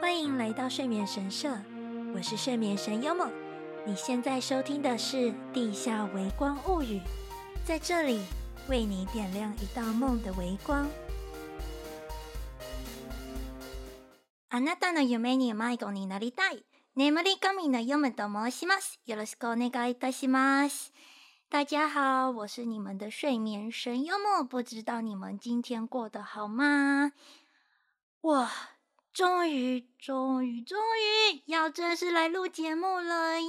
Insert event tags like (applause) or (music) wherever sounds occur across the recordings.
欢迎来到睡眠神社，我是睡眠神优梦。你现在收听的是《地下微光物语》，在这里为你点亮一道梦的微光。あなたの梦に迷子になりたい。眠り神のヨムと申します。よろしくお愿いいたします。大家好，我是你们的睡眠神优梦。不知道你们今天过得好吗？哇， 终于，终于，终于要正式来录节目了，耶！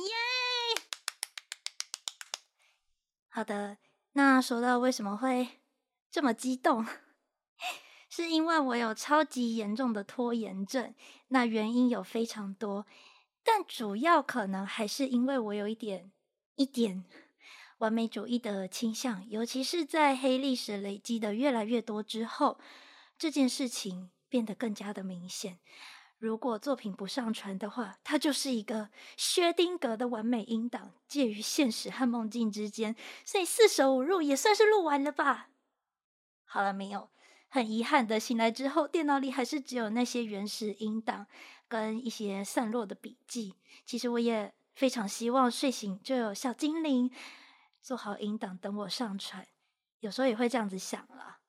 好的，那说到为什么会这么激动？(laughs) 是因为我有超级严重的拖延症，那原因有非常多，但主要可能还是因为我有一点一点完美主义的倾向，尤其是在黑历史累积的越来越多之后，这件事情变得更加的明显。如果作品不上传的话，它就是一个薛丁格的完美音档，介于现实和梦境之间，所以四舍五入也算是录完了吧。好了，没有。很遗憾的，醒来之后，电脑里还是只有那些原始音档跟一些散落的笔记。其实我也非常希望睡醒就有小精灵做好音档等我上传，有时候也会这样子想了。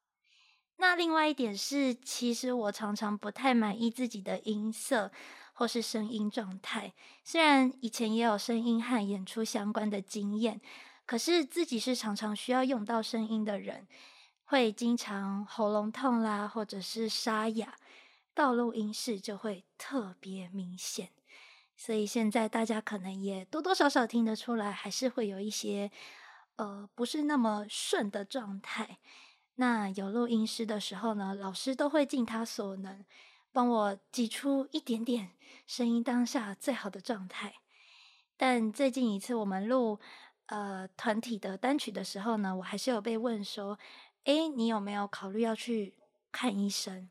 那另外一点是，其实我常常不太满意自己的音色或是声音状态。虽然以前也有声音和演出相关的经验，可是自己是常常需要用到声音的人。会经常喉咙痛啦，或者是沙哑，到录音室就会特别明显。所以现在大家可能也多多少少听得出来，还是会有一些呃不是那么顺的状态。那有录音师的时候呢，老师都会尽他所能帮我挤出一点点声音当下最好的状态。但最近一次我们录呃团体的单曲的时候呢，我还是有被问说。哎，你有没有考虑要去看医生？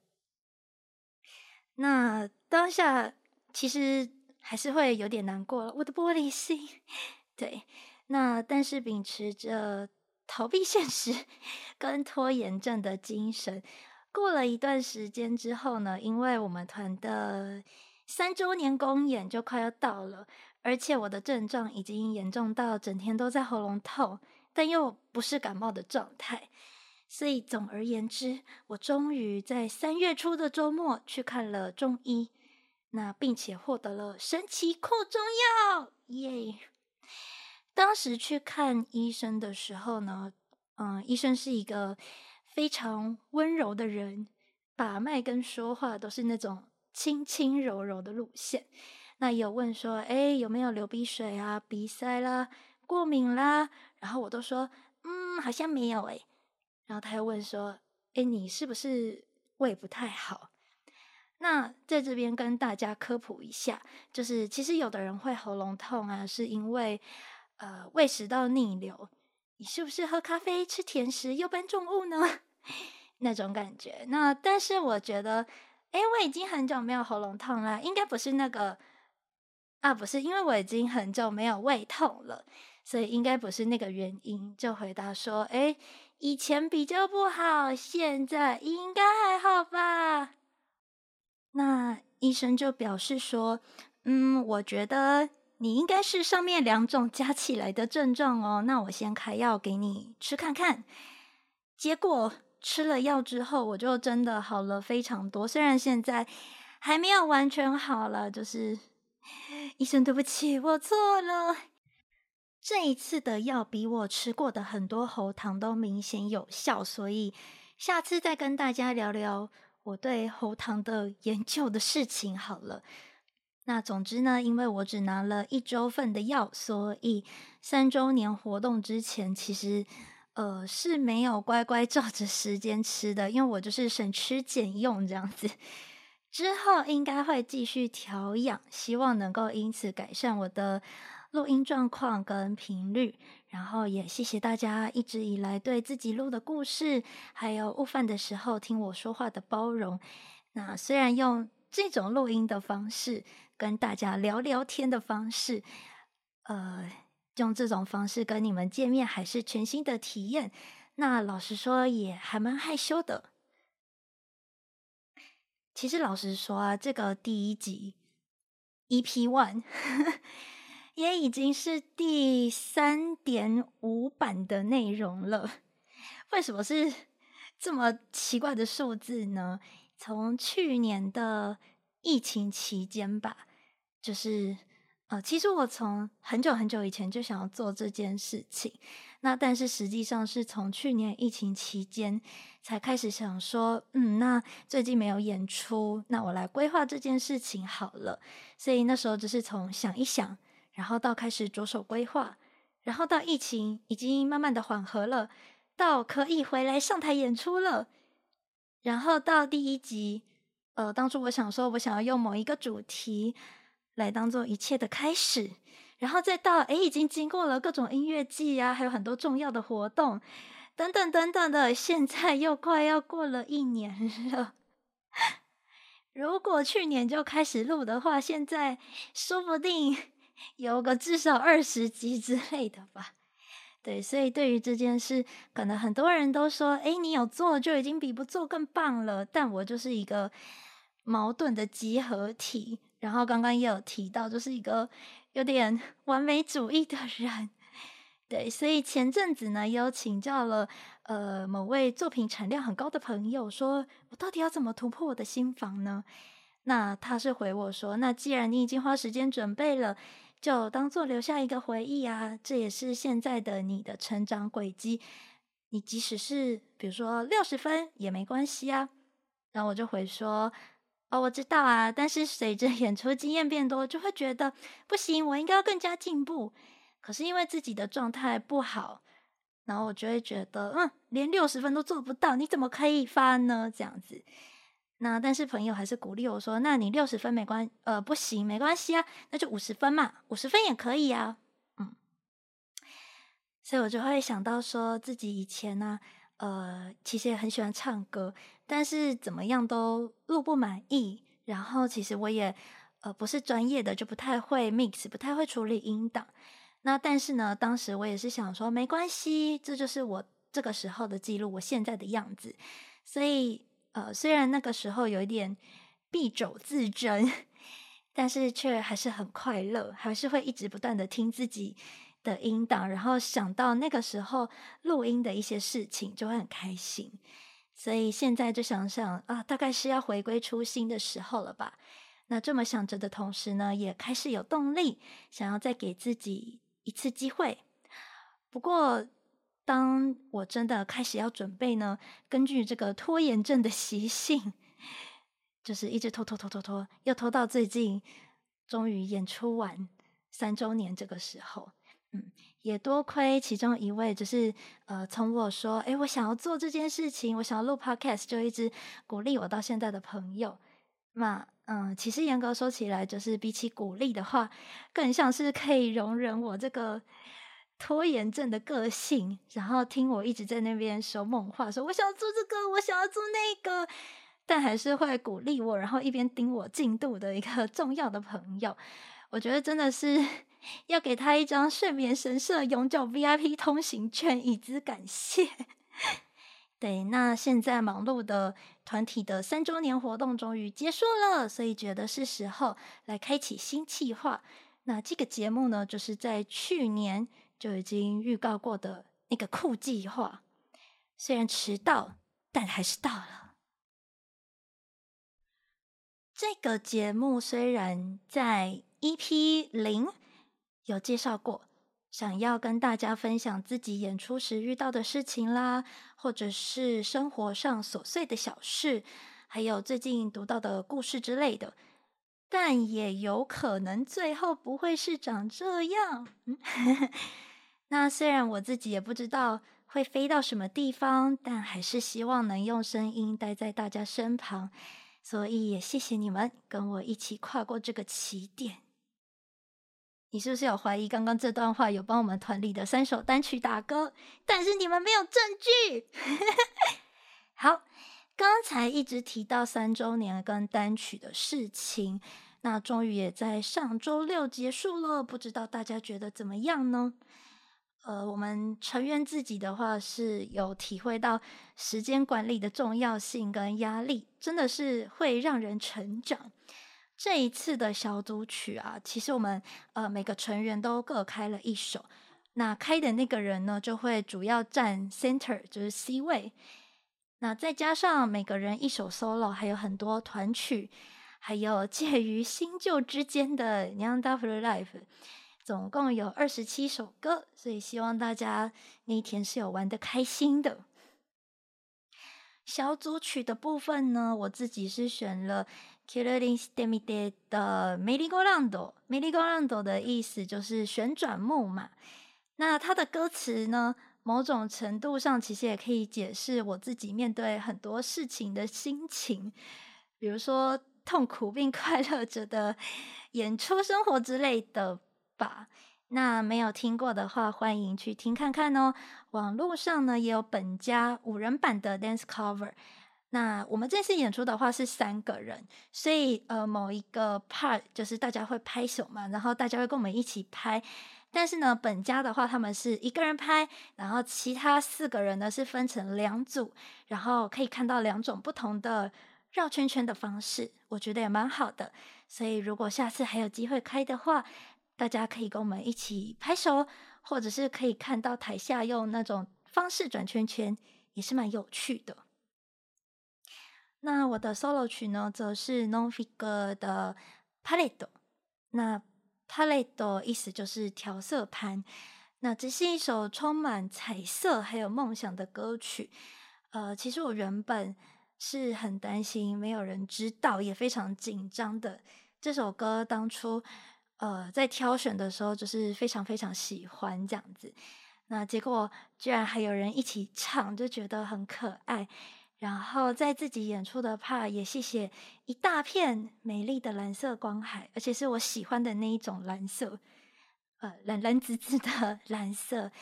那当下其实还是会有点难过了，我的玻璃心。(laughs) 对，那但是秉持着逃避现实跟拖延症的精神，过了一段时间之后呢，因为我们团的三周年公演就快要到了，而且我的症状已经严重到整天都在喉咙痛，但又不是感冒的状态。所以，总而言之，我终于在三月初的周末去看了中医，那并且获得了神奇扩中药，耶！当时去看医生的时候呢，嗯，医生是一个非常温柔的人，把脉跟说话都是那种轻轻柔柔的路线。那有问说，哎，有没有流鼻水啊、鼻塞啦、过敏啦？然后我都说，嗯，好像没有，哎。然后他又问说：“哎，你是不是胃不太好？”那在这边跟大家科普一下，就是其实有的人会喉咙痛啊，是因为呃胃食道逆流。你是不是喝咖啡、吃甜食又搬重物呢？(laughs) 那种感觉。那但是我觉得，哎，我已经很久没有喉咙痛了，应该不是那个啊，不是，因为我已经很久没有胃痛了，所以应该不是那个原因。就回答说：“哎。”以前比较不好，现在应该还好吧？那医生就表示说：“嗯，我觉得你应该是上面两种加起来的症状哦。那我先开药给你吃看看。”结果吃了药之后，我就真的好了非常多。虽然现在还没有完全好了，就是 (laughs) 医生，对不起，我错了。这一次的药比我吃过的很多喉糖都明显有效，所以下次再跟大家聊聊我对喉糖的研究的事情好了。那总之呢，因为我只拿了一周份的药，所以三周年活动之前其实呃是没有乖乖照着时间吃的，因为我就是省吃俭用这样子。之后应该会继续调养，希望能够因此改善我的。录音状况跟频率，然后也谢谢大家一直以来对自己录的故事，还有悟饭的时候听我说话的包容。那虽然用这种录音的方式跟大家聊聊天的方式，呃，用这种方式跟你们见面还是全新的体验。那老实说也还蛮害羞的。其实老实说啊，这个第一集 EP One (laughs) 也已经是第三点五版的内容了。为什么是这么奇怪的数字呢？从去年的疫情期间吧，就是。呃，其实我从很久很久以前就想要做这件事情，那但是实际上是从去年疫情期间才开始想说，嗯，那最近没有演出，那我来规划这件事情好了。所以那时候就是从想一想，然后到开始着手规划，然后到疫情已经慢慢的缓和了，到可以回来上台演出了，然后到第一集，呃，当初我想说我想要用某一个主题。来当做一切的开始，然后再到诶，已经经过了各种音乐季啊，还有很多重要的活动，等等等等的，现在又快要过了一年了。如果去年就开始录的话，现在说不定有个至少二十集之类的吧。对，所以对于这件事，可能很多人都说，诶，你有做就已经比不做更棒了。但我就是一个矛盾的集合体。然后刚刚也有提到，就是一个有点 (laughs) 完美主义的人，对，所以前阵子呢也，有请教了呃某位作品产量很高的朋友，说我到底要怎么突破我的心房呢？那他是回我说，那既然你已经花时间准备了，就当做留下一个回忆啊，这也是现在的你的成长轨迹。你即使是比如说六十分也没关系啊。然后我就回说。哦，我知道啊，但是随着演出经验变多，就会觉得不行，我应该要更加进步。可是因为自己的状态不好，然后我就会觉得，嗯，连六十分都做不到，你怎么可以发呢？这样子。那但是朋友还是鼓励我说，那你六十分没关，呃，不行，没关系啊，那就五十分嘛，五十分也可以啊，嗯。所以我就会想到说自己以前呢、啊。呃，其实也很喜欢唱歌，但是怎么样都录不满意。然后其实我也呃不是专业的，就不太会 mix，不太会处理音档。那但是呢，当时我也是想说，没关系，这就是我这个时候的记录，我现在的样子。所以呃，虽然那个时候有一点敝帚自珍，(laughs) 但是却还是很快乐，还是会一直不断的听自己的音档，然后想到那个时候录音的一些事情，就会很开心。所以现在就想想啊，大概是要回归初心的时候了吧？那这么想着的同时呢，也开始有动力，想要再给自己一次机会。不过，当我真的开始要准备呢，根据这个拖延症的习性，就是一直拖拖拖拖拖，又拖到最近，终于演出完三周年这个时候。嗯，也多亏其中一位，就是呃，从我说，诶，我想要做这件事情，我想要录 podcast，就一直鼓励我到现在的朋友。那嗯，其实严格说起来，就是比起鼓励的话，更像是可以容忍我这个拖延症的个性，然后听我一直在那边说梦话，说我想要做这个，我想要做那个，但还是会鼓励我，然后一边盯我进度的一个 (laughs) 重要的朋友。我觉得真的是。要给他一张睡眠神社永久 VIP 通行券，以资感谢。(laughs) 对，那现在忙碌的团体的三周年活动终于结束了，所以觉得是时候来开启新计划。那这个节目呢，就是在去年就已经预告过的那个酷计划，虽然迟到，但还是到了。这个节目虽然在 EP 零。有介绍过，想要跟大家分享自己演出时遇到的事情啦，或者是生活上琐碎的小事，还有最近读到的故事之类的。但也有可能最后不会是长这样。(laughs) 那虽然我自己也不知道会飞到什么地方，但还是希望能用声音待在大家身旁。所以也谢谢你们跟我一起跨过这个起点。你是不是有怀疑刚刚这段话有帮我们团里的三首单曲打歌？但是你们没有证据。(laughs) 好，刚才一直提到三周年跟单曲的事情，那终于也在上周六结束了。不知道大家觉得怎么样呢？呃，我们成员自己的话是有体会到时间管理的重要性跟压力，真的是会让人成长。这一次的小组曲啊，其实我们呃每个成员都各开了一首，那开的那个人呢就会主要占 center，就是 C 位。那再加上每个人一首 solo，还有很多团曲，还有介于新旧之间的 Neanderthal Live。总共有二十七首歌，所以希望大家那一天是有玩得开心的。小组曲的部分呢，我自己是选了 Killer Instinct 的 Merry-Go-Round。Merry-Go-Round 的意思就是旋转木马。那它的歌词呢，某种程度上其实也可以解释我自己面对很多事情的心情，比如说痛苦并快乐着的演出生活之类的。吧，那没有听过的话，欢迎去听看看哦。网络上呢也有本家五人版的 dance cover。那我们这次演出的话是三个人，所以呃某一个 part 就是大家会拍手嘛，然后大家会跟我们一起拍。但是呢，本家的话他们是一个人拍，然后其他四个人呢是分成两组，然后可以看到两种不同的绕圈圈的方式，我觉得也蛮好的。所以如果下次还有机会开的话，大家可以跟我们一起拍手，或者是可以看到台下用那种方式转圈圈，也是蛮有趣的。那我的 solo 曲呢，则是 Non-Figur 的 Palette。那 Palette 意思就是调色盘。那这是一首充满彩色还有梦想的歌曲。呃，其实我原本是很担心没有人知道，也非常紧张的。这首歌当初。呃，在挑选的时候就是非常非常喜欢这样子，那结果居然还有人一起唱，就觉得很可爱。然后在自己演出的 part 也谢谢一大片美丽的蓝色光海，而且是我喜欢的那一种蓝色，呃，蓝蓝紫紫的 (laughs) 蓝色。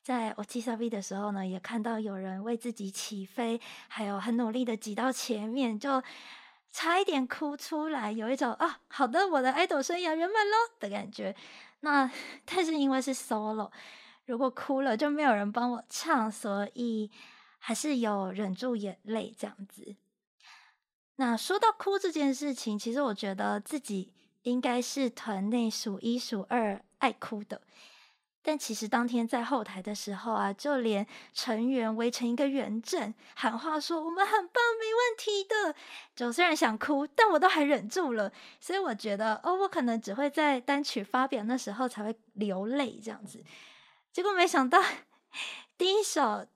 在我记 V 的时候呢，也看到有人为自己起飞，还有很努力的挤到前面，就。差一点哭出来，有一种啊，好的，我的爱豆生涯圆满喽的感觉。那 (laughs) 但是因为是 solo，如果哭了就没有人帮我唱，所以还是有忍住眼泪这样子。那说到哭这件事情，其实我觉得自己应该是团内数一数二爱哭的。但其实当天在后台的时候啊，就连成员围成一个圆阵喊话说：“我们很棒，没问题的。”就虽然想哭，但我都还忍住了。所以我觉得，哦，我可能只会在单曲发表那时候才会流泪这样子。结果没想到，(laughs) 第一首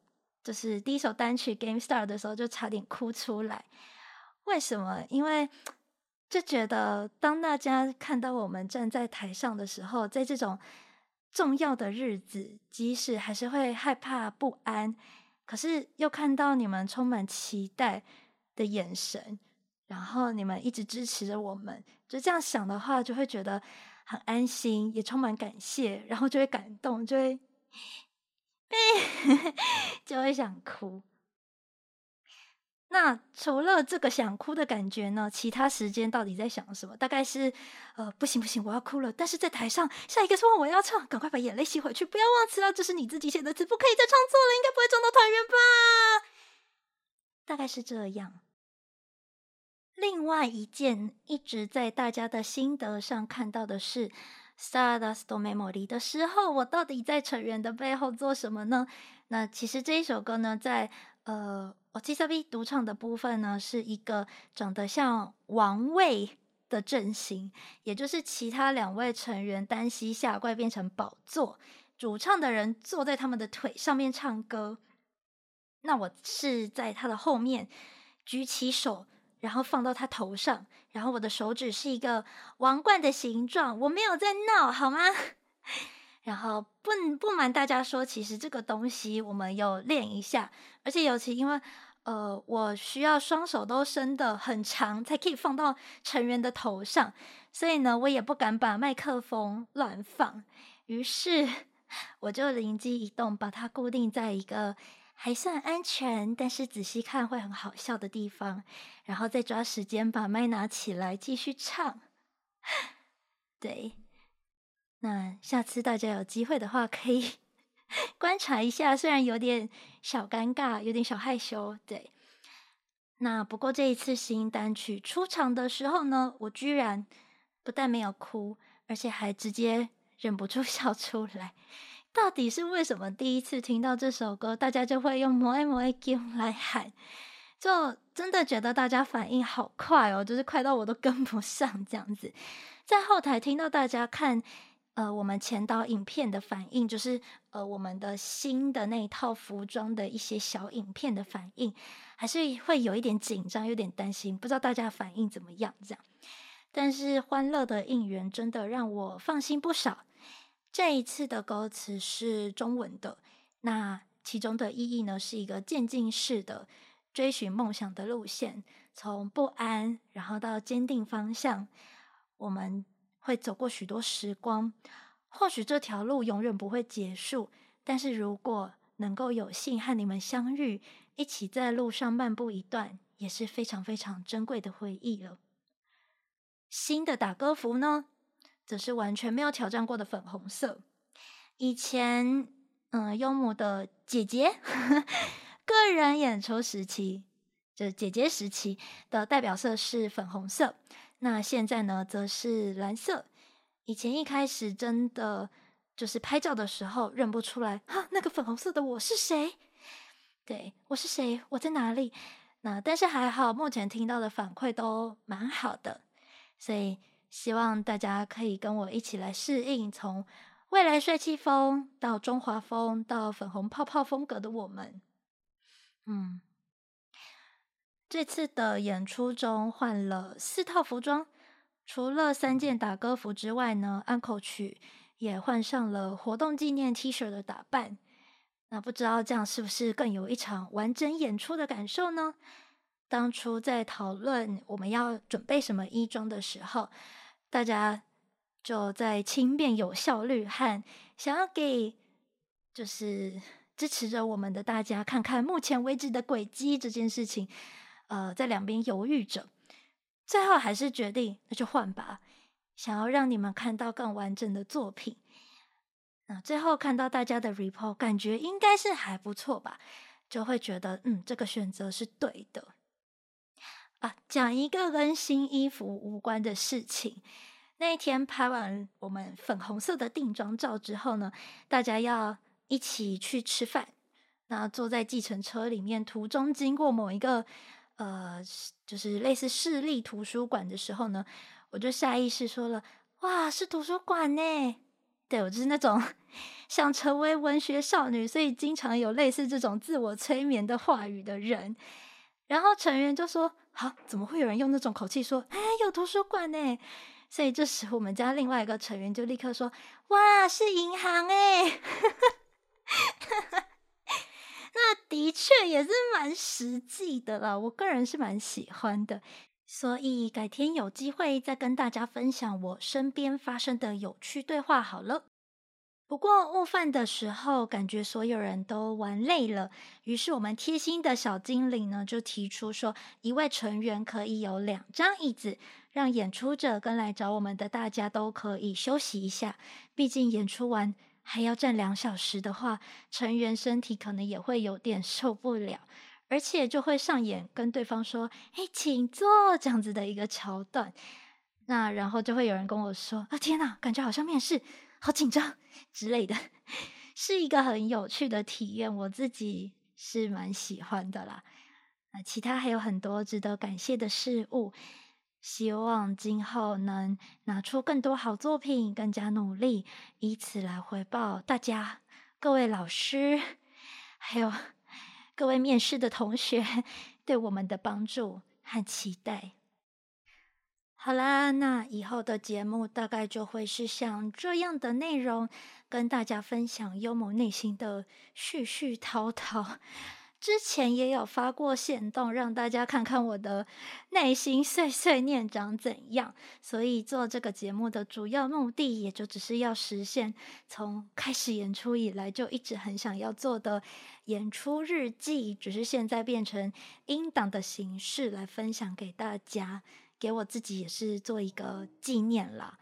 就是第一首单曲《Game Star》的时候，就差点哭出来。为什么？因为就觉得当大家看到我们站在台上的时候，在这种。重要的日子，即使还是会害怕不安，可是又看到你们充满期待的眼神，然后你们一直支持着我们，就这样想的话，就会觉得很安心，也充满感谢，然后就会感动，就会，(laughs) 就会想哭。那除了这个想哭的感觉呢？其他时间到底在想什么？大概是，呃，不行不行，我要哭了。但是在台上，下一个说我要唱，赶快把眼泪吸回去，不要忘词了，这是你自己写的词，不可以再唱错了，应该不会撞到团员吧？大概是这样。另外一件一直在大家的心得上看到的是《Stardust Memory》的时候，我到底在成员的背后做什么呢？那其实这一首歌呢，在呃。我 OCHISABI 独唱的部分呢，是一个长得像王位的阵型，也就是其他两位成员单膝下跪变成宝座，主唱的人坐在他们的腿上面唱歌。那我是在他的后面举起手，然后放到他头上，然后我的手指是一个王冠的形状。我没有在闹，好吗？(laughs) 然后不不瞒大家说，其实这个东西我们有练一下，而且尤其因为呃，我需要双手都伸得很长，才可以放到成员的头上，所以呢，我也不敢把麦克风乱放。于是 (laughs) 我就灵机一动，把它固定在一个还算安全，但是仔细看会很好笑的地方，然后再抓时间把麦拿起来继续唱。(laughs) 对。那下次大家有机会的话，可以 (laughs) 观察一下，虽然有点小尴尬，有点小害羞，对。那不过这一次新单曲出场的时候呢，我居然不但没有哭，而且还直接忍不住 (laughs) 笑出来。到底是为什么？第一次听到这首歌，大家就会用“摩爱摩爱金”来喊，就真的觉得大家反应好快哦，就是快到我都跟不上这样子。在后台听到大家看。呃，我们前导影片的反应，就是呃，我们的新的那一套服装的一些小影片的反应，还是会有一点紧张，有点担心，不知道大家反应怎么样这样。但是欢乐的应援真的让我放心不少。这一次的歌词是中文的，那其中的意义呢，是一个渐进式的追寻梦想的路线，从不安，然后到坚定方向，我们。会走过许多时光，或许这条路永远不会结束，但是如果能够有幸和你们相遇，一起在路上漫步一段，也是非常非常珍贵的回忆了。新的打歌服呢，则是完全没有挑战过的粉红色。以前，嗯，优母的姐姐 (laughs) 个人演出时期，就是姐姐时期的代表色是粉红色。那现在呢，则是蓝色。以前一开始真的就是拍照的时候认不出来，哈，那个粉红色的我是谁？对，我是谁？我在哪里？那但是还好，目前听到的反馈都蛮好的，所以希望大家可以跟我一起来适应，从未来帅气风到中华风到粉红泡泡风格的我们，嗯。这次的演出中换了四套服装，除了三件打歌服之外呢，安可曲也换上了活动纪念 T 恤的打扮。那不知道这样是不是更有一场完整演出的感受呢？当初在讨论我们要准备什么衣装的时候，大家就在轻便有效率和想要给就是支持着我们的大家看看目前为止的轨迹这件事情。呃，在两边犹豫着，最后还是决定那就换吧，想要让你们看到更完整的作品。那最后看到大家的 report，感觉应该是还不错吧，就会觉得嗯，这个选择是对的。啊，讲一个跟新衣服无关的事情。那一天拍完我们粉红色的定妆照之后呢，大家要一起去吃饭。那坐在计程车里面，途中经过某一个。呃，就是类似市立图书馆的时候呢，我就下意识说了：“哇，是图书馆呢！”对，我就是那种想成为文学少女，所以经常有类似这种自我催眠的话语的人。然后成员就说：“好，怎么会有人用那种口气说？哎，有图书馆呢？”所以这时我们家另外一个成员就立刻说：“哇，是银行哎！” (laughs) 那的确也是蛮实际的啦，我个人是蛮喜欢的，所以改天有机会再跟大家分享我身边发生的有趣对话好了。不过午饭的时候，感觉所有人都玩累了，于是我们贴心的小精灵呢就提出说，一位成员可以有两张椅子，让演出者跟来找我们的大家都可以休息一下，毕竟演出完。还要站两小时的话，成员身体可能也会有点受不了，而且就会上演跟对方说“哎，请坐”这样子的一个桥段。那然后就会有人跟我说：“啊，天哪，感觉好像面试，好紧张之类的，(laughs) 是一个很有趣的体验，我自己是蛮喜欢的啦。那其他还有很多值得感谢的事物。”希望今后能拿出更多好作品，更加努力，以此来回报大家、各位老师，还有各位面试的同学 (laughs) 对我们的帮助和期待。好啦，那以后的节目大概就会是像这样的内容，跟大家分享幽默内心的絮絮叨叨。之前也有发过线动，让大家看看我的内心碎碎念长怎样。所以做这个节目的主要目的，也就只是要实现从开始演出以来就一直很想要做的演出日记，只是现在变成音档的形式来分享给大家，给我自己也是做一个纪念啦。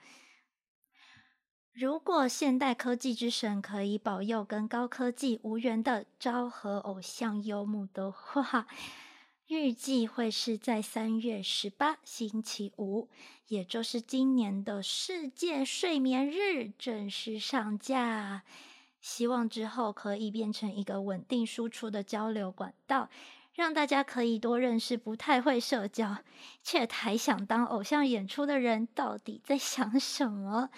如果现代科技之神可以保佑跟高科技无缘的昭和偶像游牧的话，预计会是在三月十八星期五，也就是今年的世界睡眠日正式上架。希望之后可以变成一个稳定输出的交流管道，让大家可以多认识不太会社交却还想当偶像演出的人到底在想什么。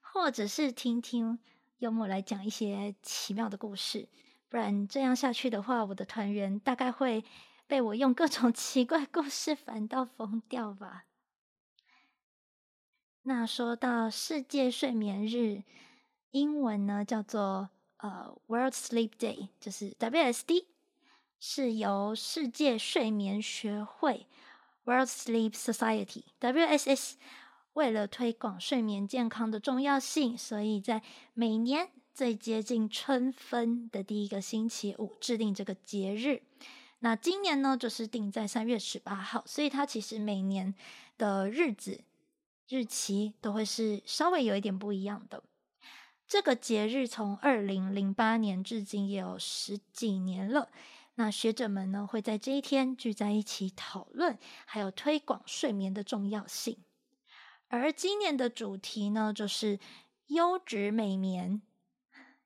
或者是听听幽默来讲一些奇妙的故事，不然这样下去的话，我的团员大概会被我用各种 (laughs) 奇怪故事烦到疯掉吧。那说到世界睡眠日，英文呢叫做呃 World Sleep Day，就是 WSD，是由世界睡眠学会 World Sleep Society WSS。为了推广睡眠健康的重要性，所以在每年最接近春分的第一个星期五制定这个节日。那今年呢，就是定在三月十八号，所以它其实每年的日子日期都会是稍微有一点不一样的。这个节日从二零零八年至今也有十几年了。那学者们呢，会在这一天聚在一起讨论，还有推广睡眠的重要性。而今年的主题呢，就是优质美眠，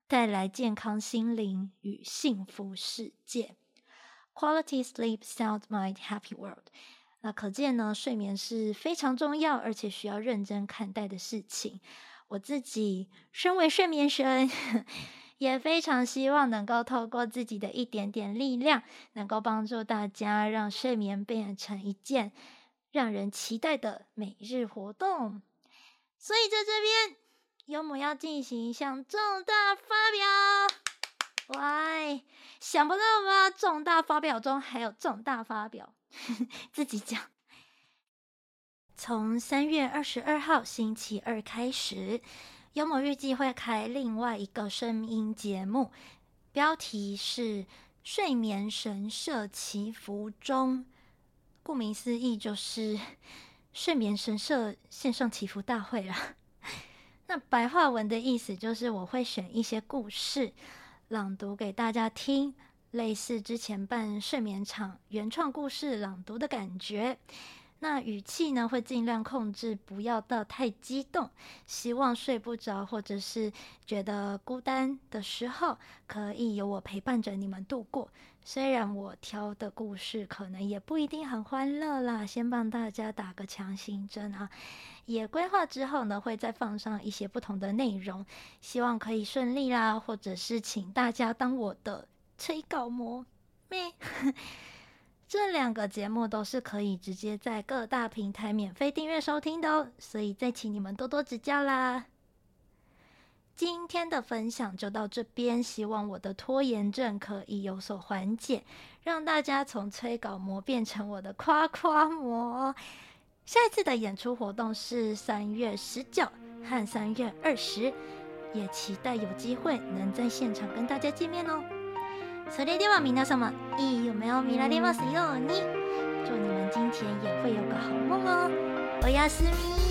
带来健康心灵与幸福世界。Quality sleep, sound mind, happy world。那可见呢，睡眠是非常重要，而且需要认真看待的事情。我自己身为睡眠神，也非常希望能够透过自己的一点点力量，能够帮助大家让睡眠变成一件。让人期待的每日活动，所以在这边，幽默要进行一项重大发表。喂，想不到吧？重大发表中还有重大发表，自己讲。从三月二十二号星期二开始，幽默预计会开另外一个声音节目，标题是《睡眠神社祈福中》。顾名思义，就是睡眠神社线上祈福大会啦。那白话文的意思就是，我会选一些故事朗读给大家听，类似之前办睡眠场原创故事朗读的感觉。那语气呢，会尽量控制，不要到太激动。希望睡不着或者是觉得孤单的时候，可以有我陪伴着你们度过。虽然我挑的故事可能也不一定很欢乐啦，先帮大家打个强心针啊。也规划之后呢，会再放上一些不同的内容，希望可以顺利啦，或者是请大家当我的催稿魔。咩。(laughs) 这两个节目都是可以直接在各大平台免费订阅收听的哦，所以再请你们多多指教啦。今天的分享就到这边，希望我的拖延症可以有所缓解，让大家从催稿魔变成我的夸夸魔。下一次的演出活动是三月十九和三月二十，也期待有机会能在现场跟大家见面哦。それでは皆様、いい夢を見られますように。祝你们今天也会有个好梦哦。おやすみ。